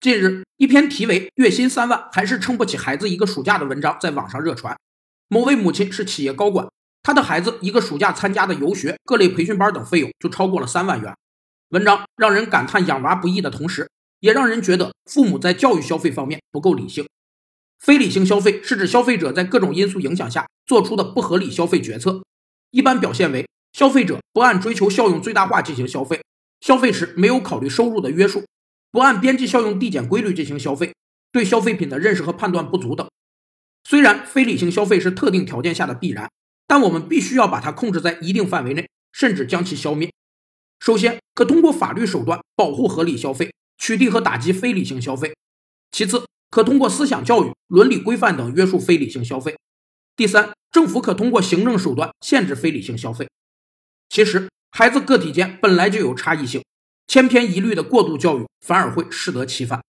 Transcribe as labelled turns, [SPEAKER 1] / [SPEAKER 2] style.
[SPEAKER 1] 近日，一篇题为“月薪三万还是撑不起孩子一个暑假”的文章在网上热传。某位母亲是企业高管，她的孩子一个暑假参加的游学、各类培训班等费用就超过了三万元。文章让人感叹养娃不易的同时，也让人觉得父母在教育消费方面不够理性。非理性消费是指消费者在各种因素影响下做出的不合理消费决策，一般表现为消费者不按追求效用最大化进行消费，消费时没有考虑收入的约束。不按边际效用递减规律进行消费，对消费品的认识和判断不足等。虽然非理性消费是特定条件下的必然，但我们必须要把它控制在一定范围内，甚至将其消灭。首先，可通过法律手段保护合理消费，取缔和打击非理性消费；其次，可通过思想教育、伦理规范等约束非理性消费；第三，政府可通过行政手段限制非理性消费。其实，孩子个体间本来就有差异性。千篇一律的过度教育反而会适得其反。